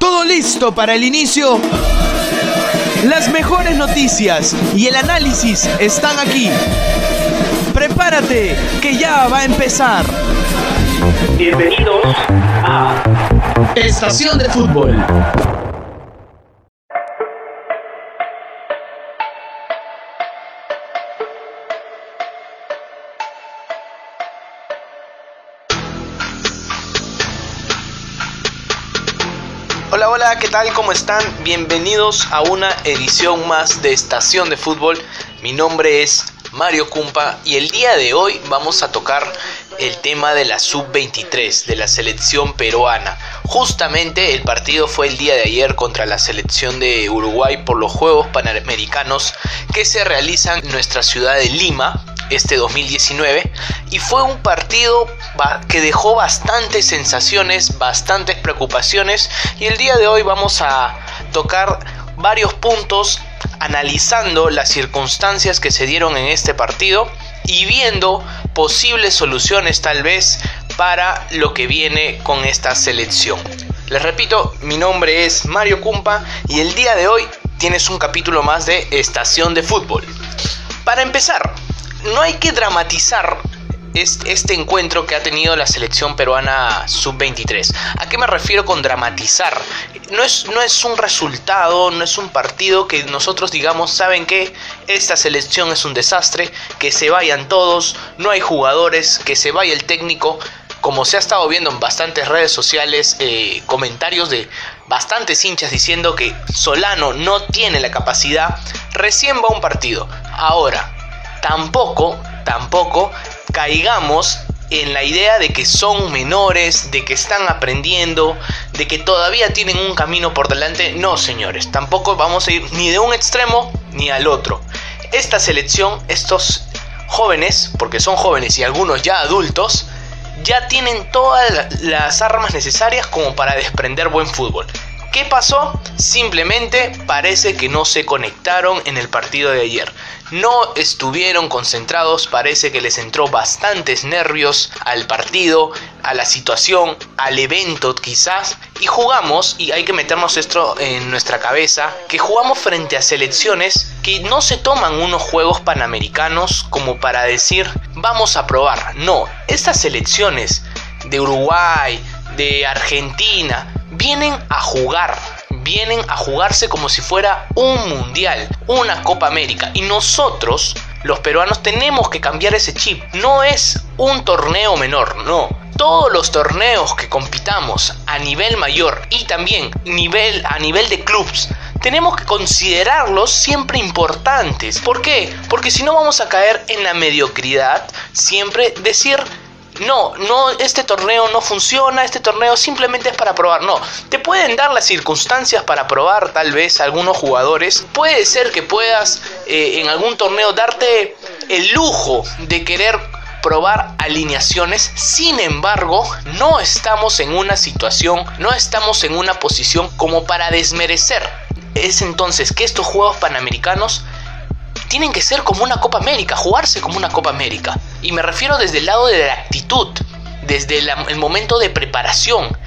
¿Todo listo para el inicio? Las mejores noticias y el análisis están aquí. Prepárate, que ya va a empezar. Bienvenidos a Estación de Fútbol. ¿Qué tal? ¿Cómo están? Bienvenidos a una edición más de Estación de Fútbol. Mi nombre es Mario Cumpa y el día de hoy vamos a tocar el tema de la sub-23 de la selección peruana. Justamente el partido fue el día de ayer contra la selección de Uruguay por los Juegos Panamericanos que se realizan en nuestra ciudad de Lima este 2019 y fue un partido que dejó bastantes sensaciones, bastantes preocupaciones y el día de hoy vamos a tocar varios puntos analizando las circunstancias que se dieron en este partido y viendo posibles soluciones tal vez para lo que viene con esta selección. Les repito, mi nombre es Mario Cumpa y el día de hoy tienes un capítulo más de Estación de Fútbol. Para empezar, no hay que dramatizar este encuentro que ha tenido la selección peruana sub-23. ¿A qué me refiero con dramatizar? No es, no es un resultado, no es un partido que nosotros digamos, ¿saben qué? Esta selección es un desastre, que se vayan todos, no hay jugadores, que se vaya el técnico. Como se ha estado viendo en bastantes redes sociales, eh, comentarios de bastantes hinchas diciendo que Solano no tiene la capacidad, recién va un partido. Ahora, tampoco, tampoco caigamos en la idea de que son menores, de que están aprendiendo, de que todavía tienen un camino por delante. No, señores, tampoco vamos a ir ni de un extremo ni al otro. Esta selección, estos jóvenes, porque son jóvenes y algunos ya adultos, ya tienen todas las armas necesarias como para desprender buen fútbol. ¿Qué pasó? Simplemente parece que no se conectaron en el partido de ayer. No estuvieron concentrados, parece que les entró bastantes nervios al partido, a la situación, al evento quizás. Y jugamos, y hay que meternos esto en nuestra cabeza, que jugamos frente a selecciones que no se toman unos juegos panamericanos como para decir vamos a probar. No, estas selecciones de Uruguay, de Argentina, vienen a jugar, vienen a jugarse como si fuera un mundial, una Copa América. Y nosotros, los peruanos, tenemos que cambiar ese chip. No es un torneo menor, no. Todos los torneos que compitamos a nivel mayor y también nivel, a nivel de clubs tenemos que considerarlos siempre importantes. ¿Por qué? Porque si no vamos a caer en la mediocridad, siempre decir no, no, este torneo no funciona, este torneo simplemente es para probar. No, te pueden dar las circunstancias para probar tal vez algunos jugadores. Puede ser que puedas eh, en algún torneo darte el lujo de querer probar alineaciones. Sin embargo, no estamos en una situación, no estamos en una posición como para desmerecer. Es entonces que estos Juegos Panamericanos tienen que ser como una Copa América, jugarse como una Copa América. Y me refiero desde el lado de la actitud, desde el momento de preparación.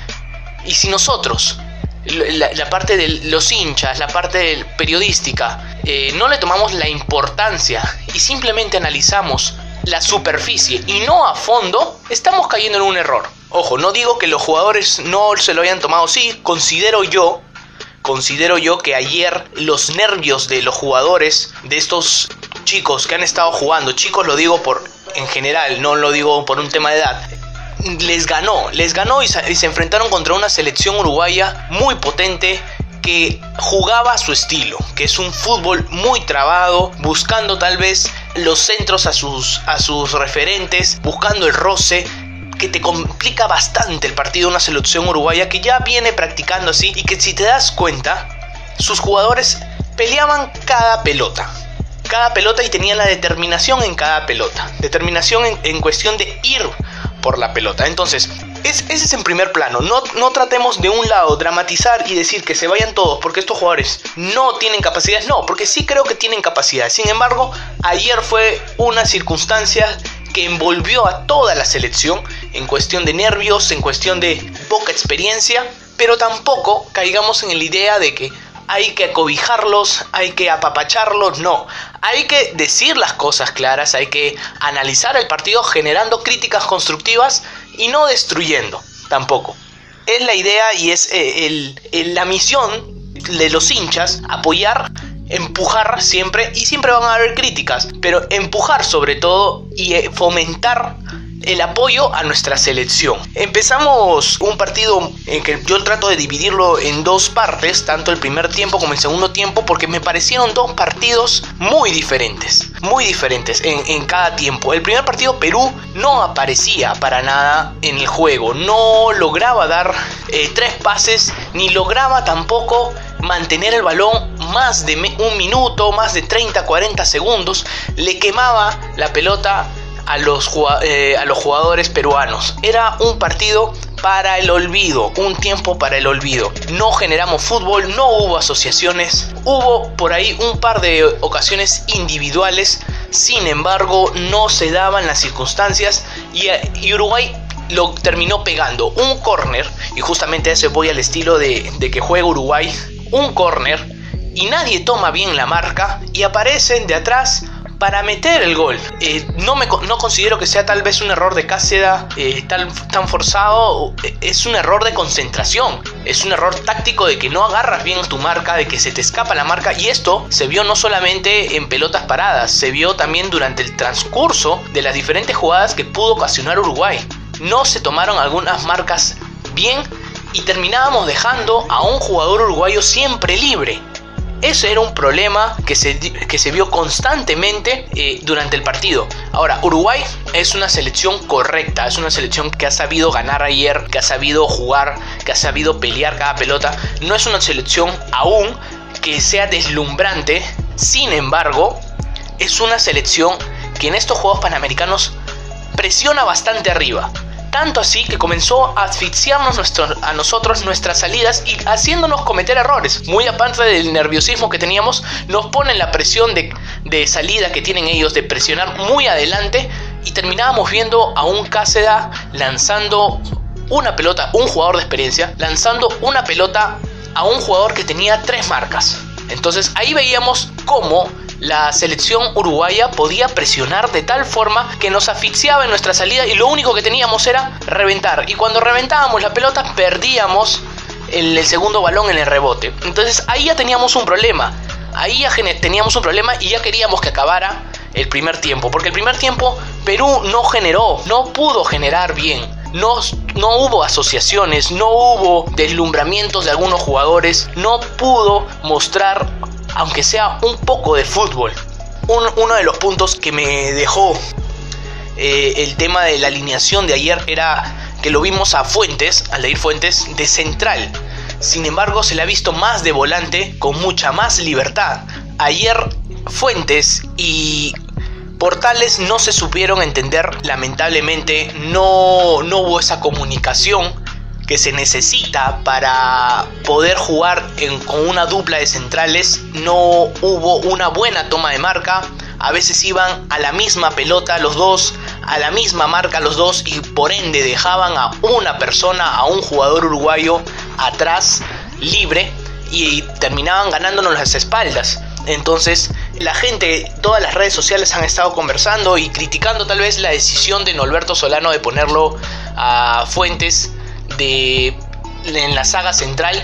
Y si nosotros, la, parte de los hinchas, la parte periodística, eh, no le tomamos la importancia y simplemente analizamos la superficie y no a fondo, estamos cayendo en un error. Ojo, no digo que los jugadores no se lo hayan tomado, sí, considero yo considero yo que ayer los nervios de los jugadores, de estos chicos que han estado jugando, chicos lo digo por en general, no lo digo por un tema de edad, les ganó, les ganó y se, enfrentaron contra una selección uruguaya muy potente que jugaba a su estilo, que es un fútbol muy trabado, buscando tal vez los centros a sus, a sus referentes, buscando el roce, que te complica bastante el partido de una selección uruguaya que ya viene practicando así y que si te das cuenta, sus jugadores peleaban cada pelota. Cada pelota y tenían la determinación en cada pelota. Determinación en, cuestión de ir por la pelota. Entonces, ese es en primer plano. No, no tratemos de un lado dramatizar y decir que se vayan todos porque estos jugadores no tienen capacidades. No, porque sí creo que tienen capacidad. Sin embargo, ayer fue una circunstancia que envolvió a toda la selección en cuestión de nervios, en cuestión de poca experiencia, pero tampoco caigamos en la idea de que hay que acobijarlos, hay que apapacharlos, no. Hay que decir las cosas claras, hay que analizar el partido generando críticas constructivas y no destruyendo tampoco. Es la idea y es eh, la misión de los hinchas apoyar empujar siempre y siempre van a haber críticas, pero empujar sobre todo y eh, fomentar el apoyo a nuestra selección. Empezamos un partido en que yo trato de dividirlo en dos partes, tanto el primer tiempo como el segundo tiempo, porque me parecieron dos partidos muy diferentes, muy diferentes en, cada tiempo. El primer partido Perú no aparecía para nada en el juego, no lograba dar eh, tres pases, ni lograba tampoco mantener el balón más de un minuto, más de 30, 40 segundos, le quemaba la pelota a los, eh, a los jugadores peruanos. Era un partido para el olvido, un tiempo para el olvido. No generamos fútbol, no hubo asociaciones, hubo por ahí un par de ocasiones individuales, sin embargo no se daban las circunstancias y, Uruguay lo terminó pegando. Un corner, y justamente ese voy al estilo de, de que juega Uruguay, un corner y nadie toma bien la marca y aparecen de atrás para meter el gol. Eh, no, me, no considero que sea tal vez un error de Cáceda eh, tan, tan forzado, es un error de concentración, es un error táctico de que no agarras bien tu marca, de que se te escapa la marca y esto se vio no solamente en pelotas paradas, se vio también durante el transcurso de las diferentes jugadas que pudo ocasionar Uruguay. No se tomaron algunas marcas bien y terminábamos dejando a un jugador uruguayo siempre libre. Ese era un problema que se, que se vio constantemente eh, durante el partido. Ahora, Uruguay es una selección correcta, es una selección que ha sabido ganar ayer, que ha sabido jugar, que ha sabido pelear cada pelota. No es una selección aún que sea deslumbrante, sin embargo, es una selección que en estos Juegos Panamericanos presiona bastante arriba. Tanto así que comenzó a asfixiarnos a nosotros nuestras salidas y haciéndonos cometer errores. Muy aparte del nerviosismo que teníamos, nos ponen la presión de, salida que tienen ellos de presionar muy adelante y terminábamos viendo a un Cáceda lanzando una pelota, un jugador de experiencia, lanzando una pelota a un jugador que tenía tres marcas. Entonces ahí veíamos cómo la selección uruguaya podía presionar de tal forma que nos asfixiaba en nuestra salida y lo único que teníamos era reventar. Y cuando reventábamos la pelota perdíamos el, el segundo balón en el rebote. Entonces ahí ya teníamos un problema. Ahí ya teníamos un problema y ya queríamos que acabara el primer tiempo. Porque el primer tiempo Perú no generó, no pudo generar bien. No, no, hubo asociaciones, no hubo deslumbramientos de algunos jugadores, no pudo mostrar aunque sea un poco de fútbol. uno de los puntos que me dejó eh, el tema de la alineación de ayer era que lo vimos a Fuentes, al ir Fuentes, de central. Sin embargo, se le ha visto más de volante con mucha más libertad. Ayer Fuentes y Portales no se supieron entender, lamentablemente no, no hubo esa comunicación que se necesita para poder jugar con una dupla de centrales. No hubo una buena toma de marca. A veces iban a la misma pelota los dos, a la misma marca los dos y por ende dejaban a una persona, a un jugador uruguayo atrás libre y terminaban ganándonos las espaldas. Entonces la gente, todas las redes sociales han estado conversando y criticando tal vez la decisión de Norberto Solano de ponerlo a Fuentes en la saga central.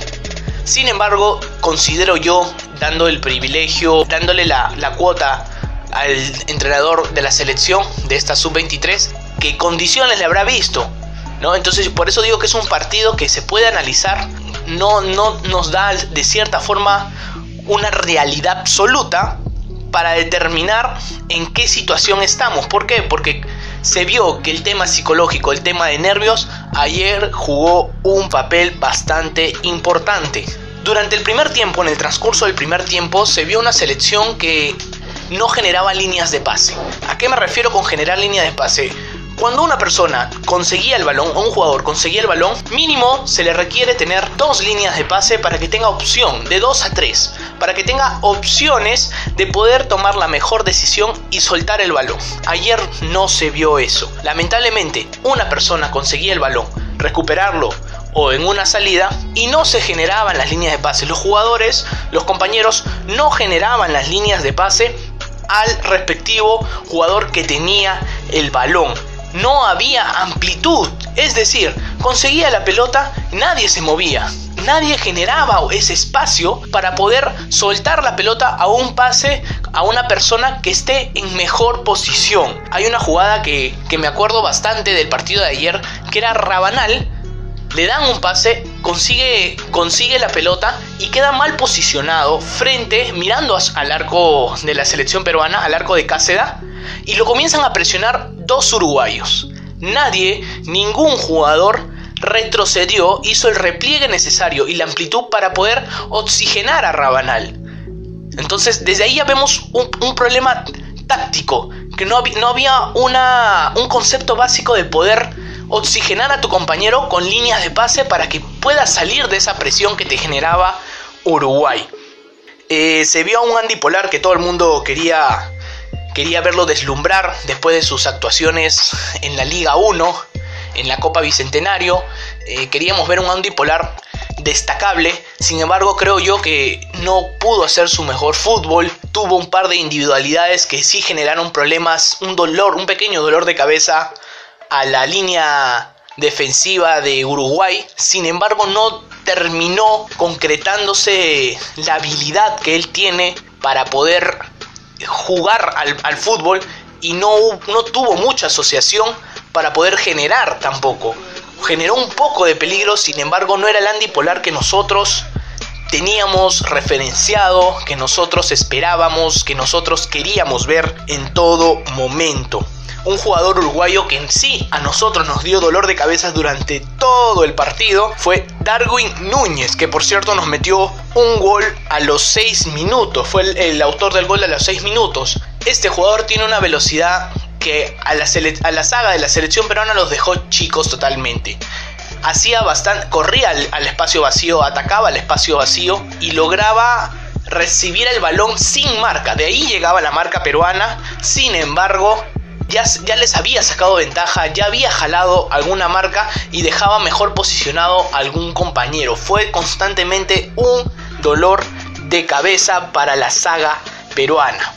Sin embargo, considero yo, dando el privilegio, dándole la, la cuota al entrenador de la selección de esta sub-23, que condiciones le habrá visto. ¿no? Entonces, por eso digo que es un partido que se puede analizar, no, no nos da de cierta forma una realidad absoluta para determinar en qué situación estamos. ¿Por qué? Porque se vio que el tema psicológico, el tema de nervios, ayer jugó un papel bastante importante. Durante el primer tiempo, en el transcurso del primer tiempo, se vio una selección que no generaba líneas de pase. ¿A qué me refiero con generar líneas de pase? Cuando una persona conseguía el balón o un jugador conseguía el balón, mínimo se le requiere tener dos líneas de pase para que tenga opción, de dos a tres, para que tenga opciones de poder tomar la mejor decisión y soltar el balón. Ayer no se vio eso. Lamentablemente, una persona conseguía el balón, recuperarlo o en una salida y no se generaban las líneas de pase. Los jugadores, los compañeros no generaban las líneas de pase al respectivo jugador que tenía el balón. No había amplitud, es decir, conseguía la pelota, nadie se movía, nadie generaba ese espacio para poder soltar la pelota a un pase a una persona que esté en mejor posición. Hay una jugada que, me acuerdo bastante del partido de ayer, que era Rabanal, le dan un pase, consigue, consigue la pelota y queda mal posicionado frente, mirando al arco de la selección peruana, al arco de Cáceda, y lo comienzan a presionar dos uruguayos. Nadie, ningún jugador retrocedió, hizo el repliegue necesario y la amplitud para poder oxigenar a Rabanal. Entonces, desde ahí ya vemos un, problema táctico, que no, no había una, un concepto básico de poder oxigenar a tu compañero con líneas de pase para que pueda salir de esa presión que te generaba Uruguay. Eh, se vio a un Andy Polar que todo el mundo quería, quería verlo deslumbrar después de sus actuaciones en la Liga 1, en la Copa Bicentenario. Eh, queríamos ver un Andy Polar destacable, sin embargo creo yo que no pudo hacer su mejor fútbol, tuvo un par de individualidades que sí generaron problemas, un dolor, un pequeño dolor de cabeza a la línea defensiva de Uruguay, sin embargo no terminó concretándose la habilidad que él tiene para poder jugar al, fútbol y no, no tuvo mucha asociación para poder generar tampoco. Generó un poco de peligro, sin embargo no era el Andy Polar que nosotros teníamos referenciado, que nosotros esperábamos, que nosotros queríamos ver en todo momento. Un jugador uruguayo que en sí a nosotros nos dio dolor de cabeza durante todo el partido fue Darwin Núñez, que por cierto nos metió un gol a los 6 minutos, fue el, autor del gol a los 6 minutos. Este jugador tiene una velocidad que a la, a la saga de la selección peruana los dejó chicos totalmente. Hacía bastante, corría al, espacio vacío, atacaba al espacio vacío y lograba recibir el balón sin marca. De ahí llegaba la marca peruana. Sin embargo, ya, ya, les había sacado ventaja, ya había jalado alguna marca y dejaba mejor posicionado algún compañero. Fue constantemente un dolor de cabeza para la saga peruana.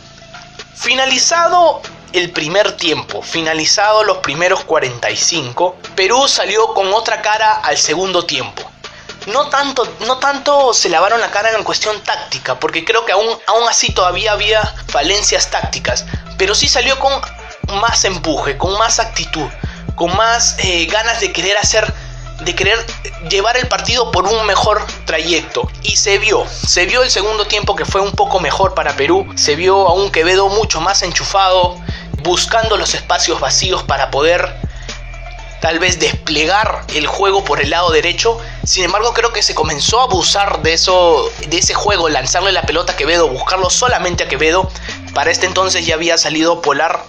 Finalizado el primer tiempo, finalizado los primeros 45, Perú salió con otra cara al segundo tiempo. No tanto, no tanto se lavaron la cara en cuestión táctica, porque creo que aún, aún así todavía había falencias tácticas, pero sí salió con más empuje, con más actitud, con más eh, ganas de querer hacer de querer llevar el partido por un mejor trayecto. Y se vio, se vio el segundo tiempo que fue un poco mejor para Perú, se vio a un Quevedo mucho más enchufado, buscando los espacios vacíos para poder tal vez desplegar el juego por el lado derecho. Sin embargo, creo que se comenzó a abusar de eso, de ese juego, lanzarle la pelota a Quevedo, buscarlo solamente a Quevedo. Para este entonces ya había salido Polar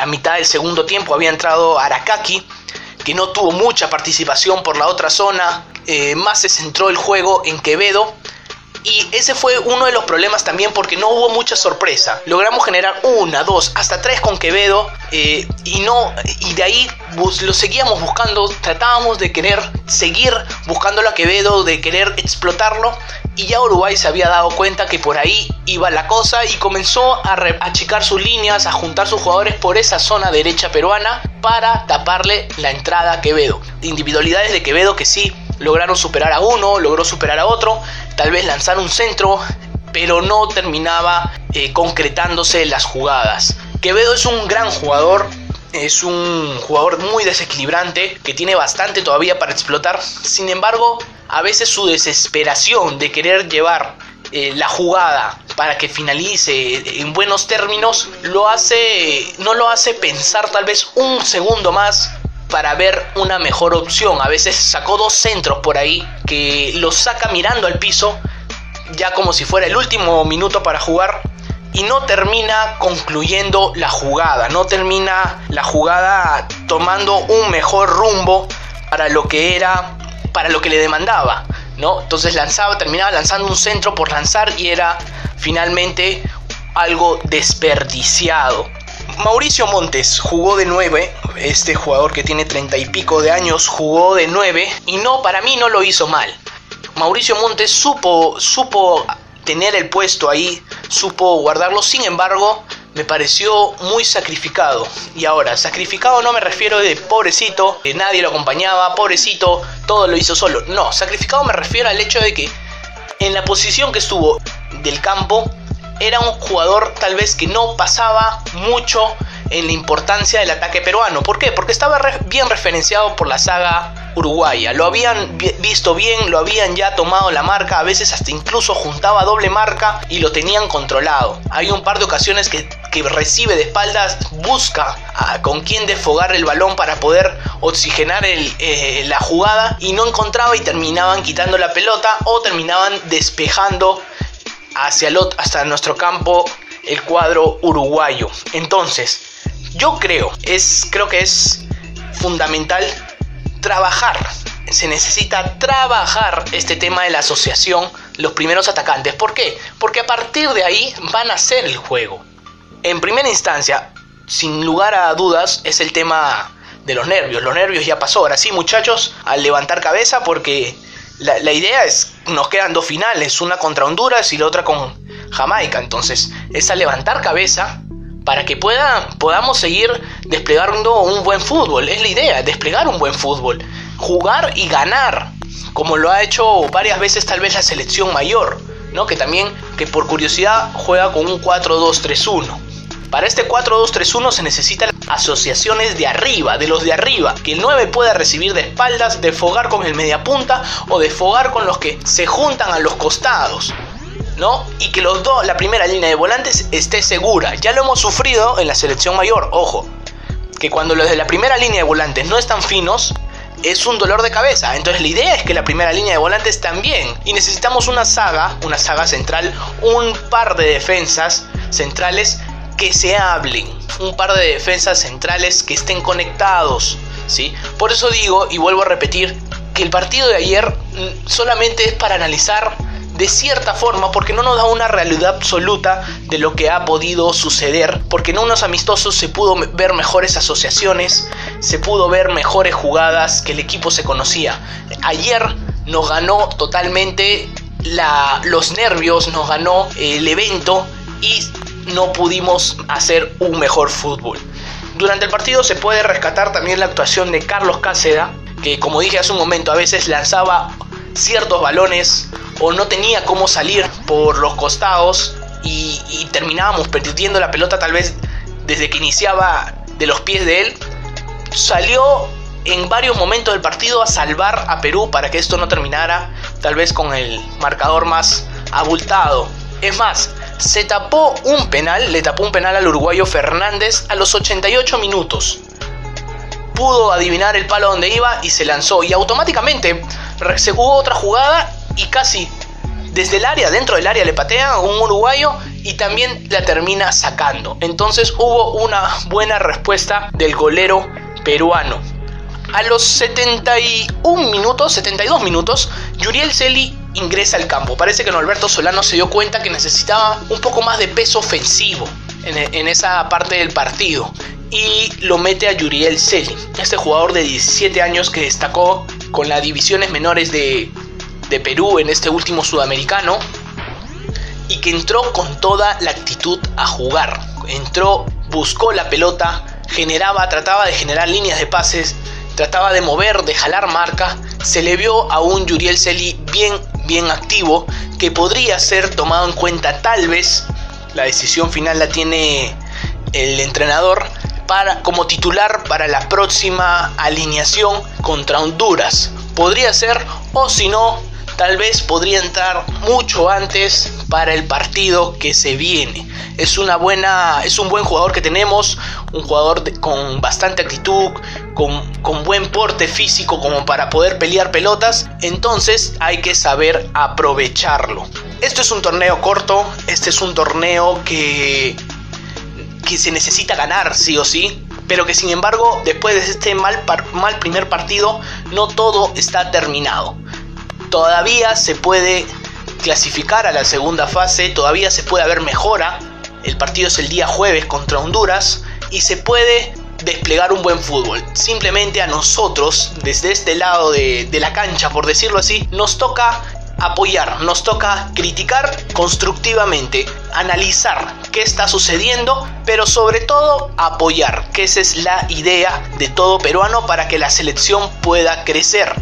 a mitad del segundo tiempo, había entrado Arakaki, que no tuvo mucha participación por la otra zona. Eh, más se centró el juego en Quevedo y ese fue uno de los problemas también porque no hubo mucha sorpresa. Logramos generar una, dos, hasta tres con Quevedo eh, y no y de ahí lo seguíamos buscando. Tratábamos de querer seguir buscándolo a Quevedo, de querer explotarlo. Y ya Uruguay se había dado cuenta que por ahí iba la cosa y comenzó a achicar sus líneas, a juntar sus jugadores por esa zona derecha peruana para taparle la entrada a Quevedo. Individualidades de Quevedo que sí lograron superar a uno, logró superar a otro, tal vez lanzar un centro, pero no terminaba eh, concretándose las jugadas. Quevedo es un gran jugador, es un jugador muy desequilibrante que tiene bastante todavía para explotar. Sin embargo, a veces su desesperación de querer llevar eh, la jugada para que finalice en buenos términos lo hace no lo hace pensar tal vez un segundo más para ver una mejor opción. A veces sacó dos centros por ahí que los saca mirando al piso, ya como si fuera el último minuto para jugar. Y no termina concluyendo la jugada, no termina la jugada tomando un mejor rumbo para lo que era, para lo que le demandaba, ¿no? Entonces lanzaba, terminaba lanzando un centro por lanzar y era finalmente algo desperdiciado Mauricio Montes jugó de 9, este jugador que tiene 30 y pico de años jugó de 9 y no, para mí no lo hizo mal. Mauricio Montes supo, supo tener el puesto ahí, supo guardarlo, sin embargo, me pareció muy sacrificado. Y ahora, sacrificado no me refiero de pobrecito, que nadie lo acompañaba, pobrecito, todo lo hizo solo. No, sacrificado me refiero al hecho de que en la posición que estuvo del campo, era un jugador tal vez que no pasaba mucho en la importancia del ataque peruano. ¿Por qué? Porque estaba bien referenciado por la saga uruguaya. Lo habían visto bien, lo habían ya tomado la marca, a veces hasta incluso juntaba doble marca y lo tenían controlado. Hay un par de ocasiones que, recibe de espaldas, busca con quién desfogar el balón para poder oxigenar eh, la jugada y no encontraba y terminaban quitando la pelota o terminaban despejando hacia el hasta nuestro campo el cuadro uruguayo. Entonces, yo creo, es, creo que es fundamental trabajar. Se necesita trabajar este tema de la asociación, los primeros atacantes. ¿Por qué? Porque a partir de ahí van a ser el juego. En primera instancia, sin lugar a dudas, es el tema de los nervios. Los nervios ya pasó. Ahora sí, muchachos, al levantar cabeza porque la, la, idea es, nos quedan dos finales, una contra Honduras y la otra con Jamaica. Entonces, es a levantar cabeza para que pueda, podamos seguir desplegando un buen fútbol. Es la idea, desplegar un buen fútbol. Jugar y ganar, como lo ha hecho varias veces tal vez la selección mayor, ¿no? que también, que por curiosidad, juega con un 4-2-3-1. Para este 4-2-3-1 se necesitan asociaciones de arriba, de los de arriba, que el 9 pueda recibir de espaldas, de fogar con el mediapunta o de fogar con los que se juntan a los costados. ¿no? Y que los dos, la primera línea de volantes esté segura. Ya lo hemos sufrido en la selección mayor, ojo, que cuando los de la primera línea de volantes no están finos, es un dolor de cabeza. Entonces la idea es que la primera línea de volantes también. Y necesitamos una saga, una saga central, un par de defensas centrales que se hablen. Un par de defensas centrales que estén conectados. ¿sí? Por eso digo, y vuelvo a repetir, que el partido de ayer mm, solamente es para analizar de cierta forma porque no nos da una realidad absoluta de lo que ha podido suceder, porque en unos amistosos se pudo ver mejores asociaciones, se pudo ver mejores jugadas que el equipo se conocía. Ayer nos ganó totalmente la, los nervios, nos ganó el evento y no pudimos hacer un mejor fútbol. Durante el partido se puede rescatar también la actuación de Carlos Cáceda, que como dije hace un momento a veces lanzaba ciertos balones o no tenía cómo salir por los costados y, terminábamos perdiendo la pelota tal vez desde que iniciaba de los pies de él, salió en varios momentos del partido a salvar a Perú para que esto no terminara tal vez con el marcador más abultado. Es más, se tapó un penal, le tapó un penal al uruguayo Fernández a los 88 minutos. Pudo adivinar el palo donde iba y se lanzó y automáticamente se jugó otra jugada y casi desde el área, dentro del área le patea un uruguayo y también la termina sacando. Entonces hubo una buena respuesta del golero peruano. A los 71 minutos, 72 minutos, Yuriel Celi ingresa al campo. Parece que Norberto Solano se dio cuenta que necesitaba un poco más de peso ofensivo en, esa parte del partido y lo mete a Yuriel Celi, este jugador de 17 años que destacó con las divisiones menores de, de Perú en este último sudamericano y que entró con toda la actitud a jugar. Entró, buscó la pelota, generaba, trataba de generar líneas de pases, trataba de mover, de jalar marca. Se le vio a un Yuriel Celi bien, bien activo que podría ser tomado en cuenta tal vez. La decisión final la tiene el entrenador para, como titular para la próxima alineación contra Honduras. Podría ser o si no tal vez podría entrar mucho antes para el partido que se viene. Es una buena, es un buen jugador que tenemos, un jugador con bastante actitud, con, buen porte físico como para poder pelear pelotas, entonces hay que saber aprovecharlo. Esto es un torneo corto, este es un torneo que que se necesita ganar sí o sí, pero que sin embargo después de este mal, mal primer partido no todo está terminado todavía se puede clasificar a la segunda fase, todavía se puede haber mejora. El partido es el día jueves contra Honduras y se puede desplegar un buen fútbol. Simplemente a nosotros, desde este lado de, de la cancha, por decirlo así, nos toca apoyar, nos toca criticar constructivamente, analizar qué está sucediendo, pero sobre todo apoyar, que esa es la idea de todo peruano para que la selección pueda crecer.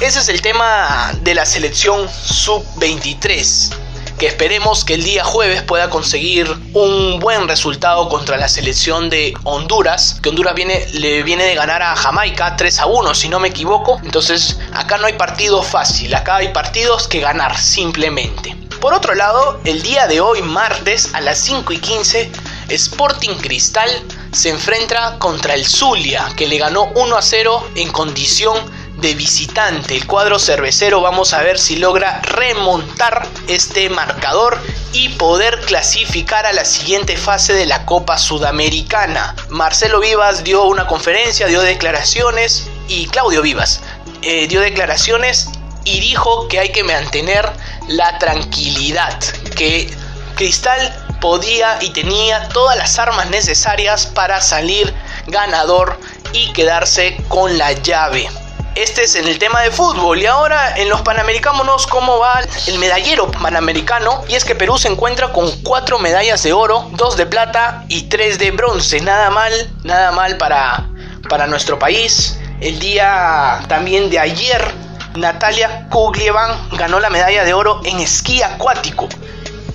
Ese es el tema de la selección sub-23 que esperemos que el día jueves pueda conseguir un buen resultado contra la selección de Honduras, que Honduras viene, le viene de ganar a Jamaica 3 a 1, si no me equivoco. Entonces, acá no hay partido fácil, acá hay partidos que ganar simplemente. Por otro lado, el día de hoy, martes, a las 5 y 15, Sporting Cristal se enfrenta contra el Zulia, que le ganó 1 a 0 en condición de visitante. El cuadro cervecero vamos a ver si logra remontar este marcador y poder clasificar a la siguiente fase de la Copa Sudamericana. Marcelo Vivas dio una conferencia, dio declaraciones y Claudio Vivas eh, dio declaraciones y dijo que hay que mantener la tranquilidad, que Cristal podía y tenía todas las armas necesarias para salir ganador y quedarse con la llave. Este es en el tema de fútbol. Y ahora en los Panamericanos, ¿cómo va el medallero panamericano? Y es que Perú se encuentra con cuatro medallas de oro, dos de plata y tres de bronce. Nada mal, nada mal para, para nuestro país. El día también de ayer, Natalia Kuglievan ganó la medalla de oro en esquí acuático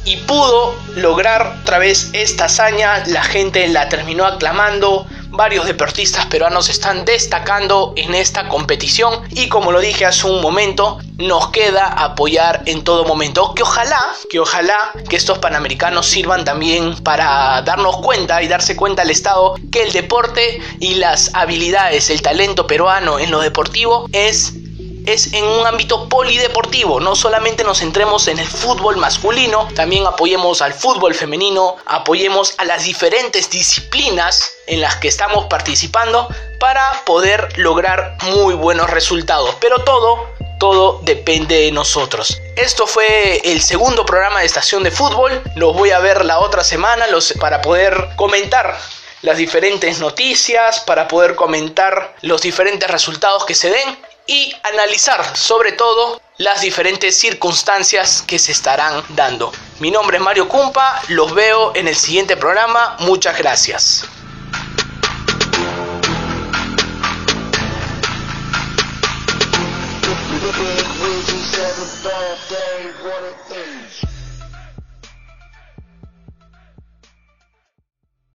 y pudo lograr otra vez esta hazaña. La gente la terminó aclamando varios deportistas peruanos están destacando en esta competición y como lo dije hace un momento, nos queda apoyar en todo momento. Que ojalá, que ojalá que estos panamericanos sirvan también para darnos cuenta y darse cuenta al Estado que el deporte y las habilidades, el talento peruano en lo deportivo es es en un ámbito polideportivo, no solamente nos centremos en el fútbol masculino, también apoyemos al fútbol femenino, apoyemos a las diferentes disciplinas en las que estamos participando para poder lograr muy buenos resultados. Pero todo, todo depende de nosotros. Esto fue el segundo programa de Estación de Fútbol. Los voy a ver la otra semana los, para poder comentar las diferentes noticias, para poder comentar los diferentes resultados que se den y analizar sobre todo las diferentes circunstancias que se estarán dando. Mi nombre es Mario Cumpa, los veo en el siguiente programa, muchas gracias.